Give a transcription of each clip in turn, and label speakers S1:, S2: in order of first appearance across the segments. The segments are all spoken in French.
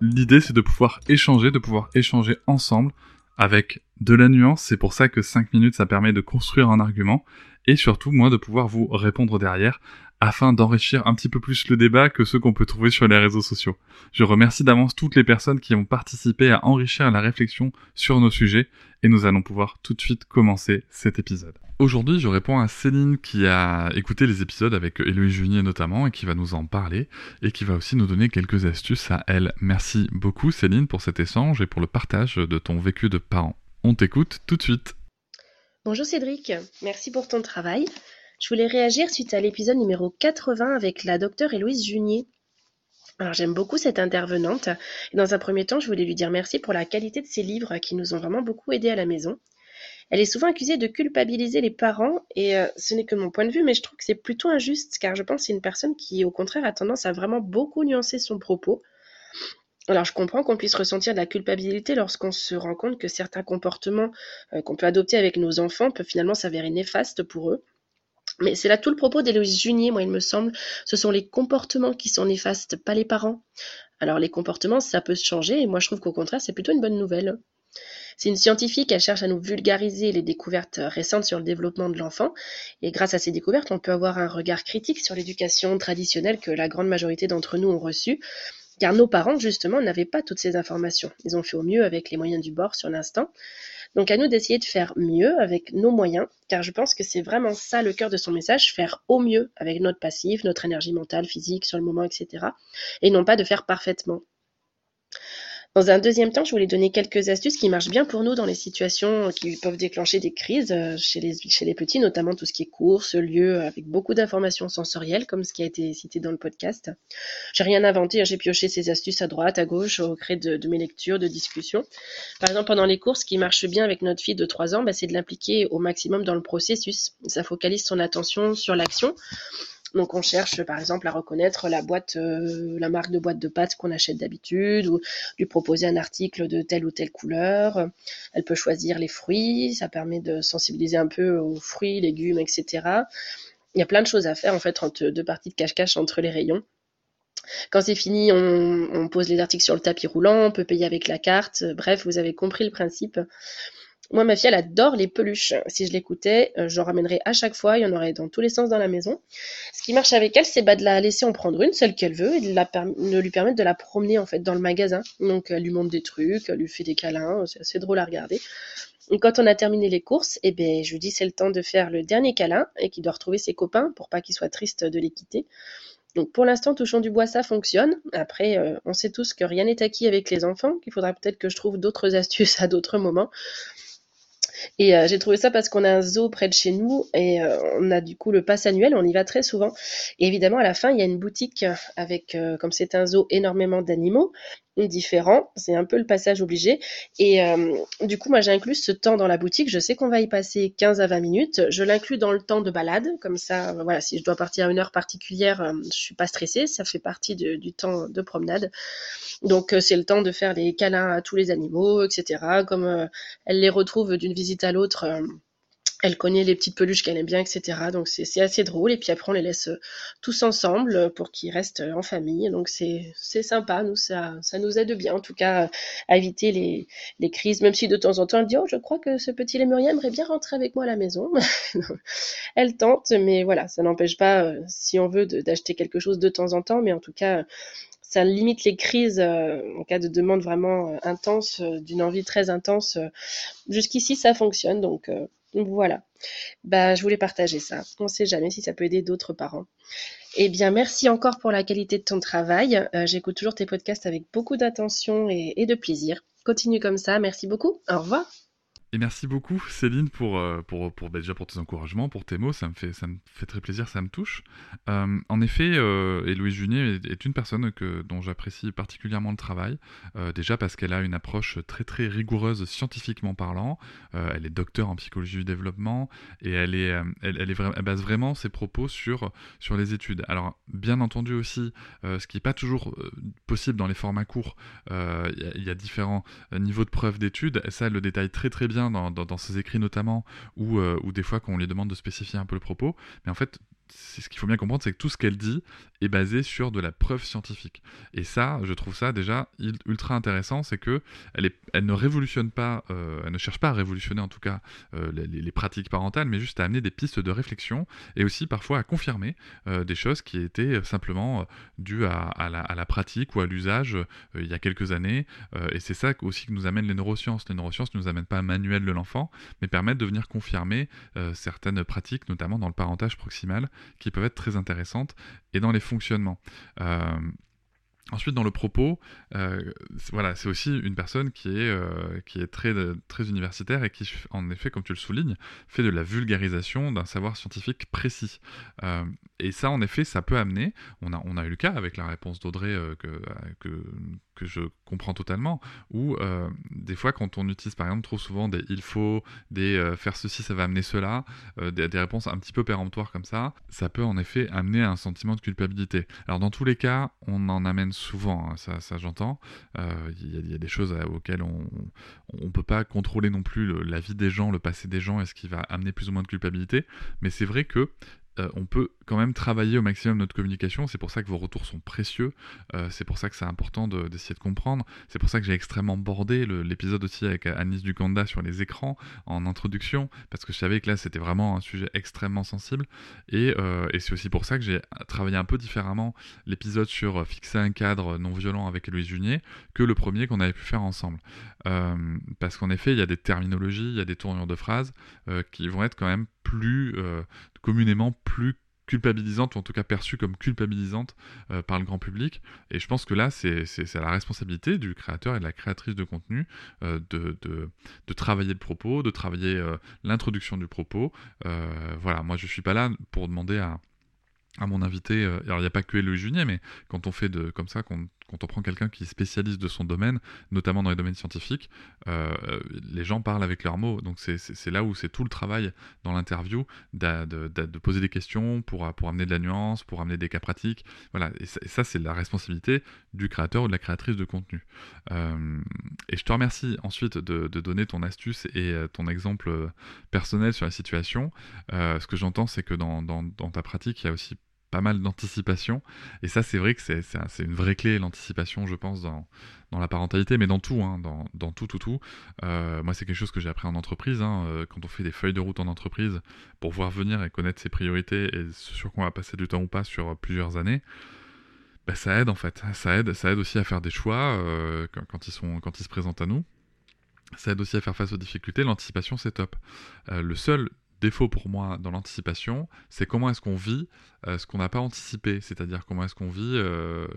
S1: L'idée c'est de pouvoir échanger, de pouvoir échanger ensemble avec de la nuance, c'est pour ça que 5 minutes ça permet de construire un argument, et surtout moi de pouvoir vous répondre derrière, afin d'enrichir un petit peu plus le débat que ceux qu'on peut trouver sur les réseaux sociaux. Je remercie d'avance toutes les personnes qui ont participé à enrichir la réflexion sur nos sujets, et nous allons pouvoir tout de suite commencer cet épisode. Aujourd'hui, je réponds à Céline qui a écouté les épisodes avec Héloïse Junier notamment et qui va nous en parler et qui va aussi nous donner quelques astuces à elle. Merci beaucoup Céline pour cet échange et pour le partage de ton vécu de parent. On t'écoute tout de suite.
S2: Bonjour Cédric, merci pour ton travail. Je voulais réagir suite à l'épisode numéro 80 avec la docteure Héloïse Junier. Alors j'aime beaucoup cette intervenante dans un premier temps je voulais lui dire merci pour la qualité de ses livres qui nous ont vraiment beaucoup aidés à la maison. Elle est souvent accusée de culpabiliser les parents, et euh, ce n'est que mon point de vue, mais je trouve que c'est plutôt injuste, car je pense que c'est une personne qui, au contraire, a tendance à vraiment beaucoup nuancer son propos. Alors je comprends qu'on puisse ressentir de la culpabilité lorsqu'on se rend compte que certains comportements euh, qu'on peut adopter avec nos enfants peuvent finalement s'avérer néfastes pour eux. Mais c'est là tout le propos d'Héloïse Junier, moi il me semble. Ce sont les comportements qui sont néfastes, pas les parents. Alors les comportements, ça peut se changer, et moi je trouve qu'au contraire, c'est plutôt une bonne nouvelle. C'est une scientifique, elle cherche à nous vulgariser les découvertes récentes sur le développement de l'enfant. Et grâce à ces découvertes, on peut avoir un regard critique sur l'éducation traditionnelle que la grande majorité d'entre nous ont reçue. Car nos parents, justement, n'avaient pas toutes ces informations. Ils ont fait au mieux avec les moyens du bord sur l'instant. Donc à nous d'essayer de faire mieux avec nos moyens, car je pense que c'est vraiment ça le cœur de son message, faire au mieux avec notre passif, notre énergie mentale, physique, sur le moment, etc. Et non pas de faire parfaitement. Dans un deuxième temps, je voulais donner quelques astuces qui marchent bien pour nous dans les situations qui peuvent déclencher des crises euh, chez les, petits, notamment tout ce qui est course, lieu, avec beaucoup d'informations sensorielles, comme ce qui a été cité dans le podcast. J'ai rien inventé, hein, j'ai pioché ces astuces à droite, à gauche, au gré de, mes lectures, de discussions. Par exemple, pendant les courses, ce qui marche bien avec notre fille de 3 ans, bah, c'est de l'impliquer au maximum dans le processus. Ça focalise son attention sur l'action donc on cherche par exemple à reconnaître la boîte, euh, la marque de boîte de pâtes qu'on achète d'habitude, ou lui proposer un article de telle ou telle couleur. Elle peut choisir les fruits, ça permet de sensibiliser un peu aux fruits, légumes, etc. Il y a plein de choses à faire en fait entre deux parties de cache-cache entre les rayons. Quand c'est fini, on, on, pose les articles sur le tapis roulant, on peut payer avec la carte. Bref, vous avez compris le principe. Moi, ma fille, elle adore les peluches. Si je l'écoutais, euh, j'en ramènerais à chaque fois. Il y en aurait dans tous les sens dans la maison. Ce qui marche avec elle, c'est bah, de la laisser en prendre une, celle qu'elle veut, et de, la lui permettre de la promener en fait dans le magasin. Donc, elle lui montre des trucs, elle lui fait des câlins. C'est assez drôle à regarder. quand on a terminé les courses, eh ben, je lui dis c'est le temps de faire le dernier câlin et qu'il doit retrouver ses copains pour pas qu'il soit triste de les quitter. Donc pour l'instant, touchons du bois, ça fonctionne. Après, euh, on sait tous que rien n'est acquis avec les enfants, qu'il faudra peut-être que je trouve d'autres astuces à d'autres moments. Et euh, j'ai trouvé ça parce qu'on a un zoo près de chez nous et euh, on a du coup le pass annuel, on y va très souvent. Et évidemment, à la fin, il y a une boutique avec, euh, comme c'est un zoo, énormément d'animaux différents. C'est un peu le passage obligé. Et du coup, moi, j'ai inclus ce temps dans la boutique. Je sais qu'on va y passer 15 à 20 minutes. Je l'inclus dans le temps de balade. Comme ça, voilà, si je dois partir à une heure particulière, je suis pas stressée. Ça fait partie du temps de promenade. Donc, c'est le temps de faire les câlins à tous les animaux, etc. Comme elle les retrouve d'une visite à l'autre elle connaît les petites peluches qu'elle aime bien, etc. Donc c'est assez drôle. Et puis après, on les laisse euh, tous ensemble euh, pour qu'ils restent euh, en famille. Donc c'est sympa. Nous, ça, nous aide bien, en tout cas, à éviter les, crises. Même si de temps en temps, elle dit, oh, je crois que ce petit Lémurien aimerait bien rentrer avec moi à la maison. elle tente, mais voilà, ça n'empêche pas, si on veut, d'acheter quelque chose de temps en temps. Mais en tout cas, ça limite les crises en cas de demande vraiment intense, d'une envie très intense. Jusqu'ici, ça fonctionne, donc voilà. Bah, je voulais partager ça. On ne sait jamais si ça peut aider d'autres parents. Eh bien, merci encore pour la qualité de ton travail. J'écoute toujours tes podcasts avec beaucoup d'attention et de plaisir. Continue comme ça. Merci beaucoup. Au revoir.
S1: Et merci beaucoup Céline pour, euh, bah, déjà pour tes encouragements, pour tes mots, ça me fait, ça me fait très plaisir, ça me touche. Euh, en effet, euh, Héloïse Junier est, une personne que, dont j'apprécie particulièrement le travail, euh, déjà parce qu'elle a une approche très très rigoureuse scientifiquement parlant, elle est docteur en psychologie du développement et elle, est, elle, elle base vraiment ses propos sur, sur les études. Alors bien entendu aussi, ce qui n'est pas toujours possible dans les formats courts, il y, y, a différents niveaux de preuve d'études, ça elle le détaille très très bien dans, ses écrits notamment, ou, euh, ou des fois quand on lui demande de spécifier un peu le propos. Mais en fait, ce qu'il faut bien comprendre, c'est que tout ce qu'elle dit est basé sur de la preuve scientifique. Et ça, je trouve ça déjà ultra intéressant, c'est que elle, est, elle ne révolutionne pas, euh, elle ne cherche pas à révolutionner en tout cas euh, les, pratiques parentales, mais juste à amener des pistes de réflexion et aussi parfois à confirmer euh, des choses qui étaient simplement dues à, la, pratique ou à l'usage il y a quelques années. et c'est ça aussi que nous amène les neurosciences. Les neurosciences ne nous amènent pas un manuel de l'enfant, mais permettent de venir confirmer certaines pratiques, notamment dans le parentage proximal, qui peuvent être très intéressantes, et dans les fonctionnements. Euh, ensuite, dans le propos, euh, voilà, c'est aussi une personne qui est, euh, très universitaire et qui, en effet, comme tu le soulignes, fait de la vulgarisation d'un savoir scientifique précis. Et ça, en effet, ça peut amener, on a, eu le cas avec la réponse d'Audrey que, que, je comprends totalement, ou euh, des fois quand on utilise par exemple trop souvent des il faut, des euh, faire ceci ça va amener cela, euh, des, réponses un petit peu péremptoires comme ça, ça peut en effet amener un sentiment de culpabilité. Alors dans tous les cas, on en amène souvent, hein, ça, j'entends, il y, a des choses auxquelles on ne peut pas contrôler non plus la vie des gens, le passé des gens et ce qui va amener plus ou moins de culpabilité, mais c'est vrai que euh, on peut quand même travailler au maximum notre communication. C'est pour ça que vos retours sont précieux. Euh, c'est pour ça que c'est important d'essayer de, comprendre. C'est pour ça que j'ai extrêmement bordé l'épisode aussi avec Anis Dukanda sur les écrans en introduction, parce que je savais que là c'était vraiment un sujet extrêmement sensible. Et, euh, c'est aussi pour ça que j'ai travaillé un peu différemment l'épisode sur fixer un cadre non violent avec Héloïse Junier que le premier qu'on avait pu faire ensemble. parce qu'en effet, il y a des terminologies, il y a des tournures de phrases qui vont être quand même plus communément plus culpabilisante, ou en tout cas perçue comme culpabilisante euh, par le grand public. Et je pense que là, c'est la responsabilité du créateur et de la créatrice de contenu euh, de, de, travailler le propos, de travailler euh, l'introduction du propos. voilà, moi je suis pas là pour demander à, à mon invité, alors il n'y a pas que Héloïse Junier, mais quand on fait de, comme ça, quand quand on prend quelqu'un qui est spécialiste de son domaine, notamment dans les domaines scientifiques, euh, les gens parlent avec leurs mots. Donc c'est là où c'est tout le travail dans l'interview de, poser des questions pour, amener de la nuance, pour amener des cas pratiques. Voilà, et ça, c'est la responsabilité du créateur ou de la créatrice de contenu. Euh, et je te remercie ensuite de, donner ton astuce et euh, ton exemple personnel sur la situation. ce que j'entends, c'est que dans ta pratique, il y a aussi pas mal d'anticipation. Et ça, c'est vrai que c'est une vraie clé, l'anticipation, je pense, dans, la parentalité, mais dans tout, hein, dans, tout, tout, tout. Euh, moi, c'est quelque chose que j'ai appris en entreprise. Hein, euh, quand on fait des feuilles de route en entreprise, pour voir venir et connaître ses priorités et sur quoi on va passer du temps ou pas sur plusieurs années, bah, ça aide en fait. Ça aide, aussi à faire des choix euh, quand, quand, ils sont, quand ils se présentent à nous. Ça aide aussi à faire face aux difficultés. L'anticipation, c'est top. le seul défaut pour moi dans l'anticipation, c'est comment est-ce qu'on vit euh, ce qu'on n'a pas anticipé, c'est-à-dire comment est-ce qu'on vit euh,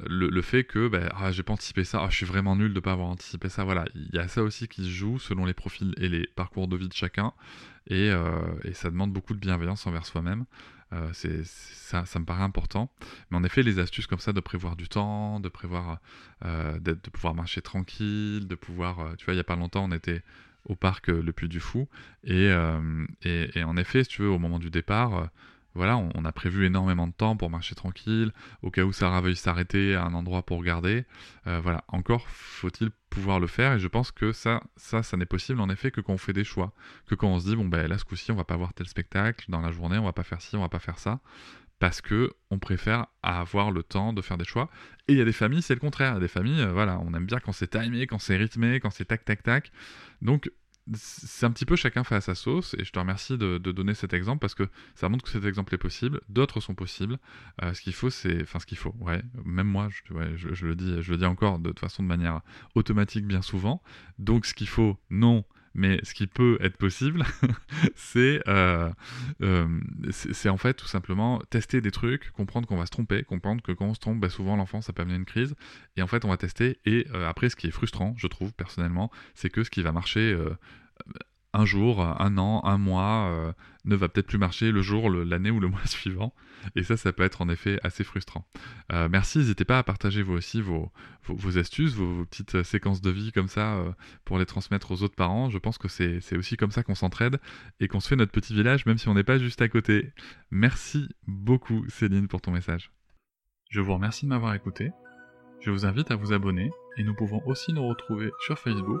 S1: le, fait que ben, ah, j'ai pas anticipé ça, ah, je suis vraiment nul de pas avoir anticipé ça. Voilà, il y a ça aussi qui se joue selon les profils et les parcours de vie de chacun, et, euh, ça demande beaucoup de bienveillance envers soi-même. ça me paraît important. Mais en effet, les astuces comme ça de prévoir du temps, de prévoir, de pouvoir marcher tranquille, de pouvoir, tu vois, il y a pas longtemps, on était au parc euh, Le Puy du Fou. Euh, et, et, en effet, si tu veux, au moment du départ, euh, voilà, on, a prévu énormément de temps pour marcher tranquille, au cas où Sarah veuille s'arrêter à un endroit pour regarder. voilà, encore faut-il pouvoir le faire, et je pense que ça, ça, ça n'est possible en effet que quand on fait des choix, que quand on se dit bon ben là ce coup-ci on va pas voir tel spectacle dans la journée, on va pas faire ci, on va pas faire ça, parce que on préfère avoir le temps de faire des choix. Et il y a des familles, c'est le contraire. Il y a des familles, voilà, on aime bien quand c'est timé, quand c'est rythmé, quand c'est tac tac tac. Donc c'est un petit peu chacun fait à sa sauce, et je te remercie de, donner cet exemple parce que ça montre que cet exemple est possible, d'autres sont possibles. Euh, ce qu'il faut, c'est, enfin ce qu'il faut, ouais, même moi, je, le dis, je le dis encore de toute façon de manière automatique bien souvent. Donc ce qu'il faut, non, mais ce qui peut être possible, euh, euh, c'est en fait tout simplement tester des trucs, comprendre qu'on va se tromper, comprendre que quand on se trompe, bah, souvent l'enfant ça peut amener une crise. Et en fait, on va tester. Et euh, après, ce qui est frustrant, je trouve personnellement, c'est que ce qui va marcher un jour, un an, un mois euh, ne va peut-être plus marcher le jour, l'année ou le mois suivant. Et ça, ça peut être en effet assez frustrant. Euh, merci, n'hésitez pas à partager vous aussi vos, astuces, vos, petites euh, séquences de vie comme ça pour les transmettre aux autres parents. Je pense que c'est aussi comme ça qu'on s'entraide et qu'on se fait notre petit village, même si on n'est pas juste à côté. Merci beaucoup Céline pour ton message. Je vous remercie de m'avoir écouté. Je vous invite à vous abonner et nous pouvons aussi nous retrouver sur Facebook,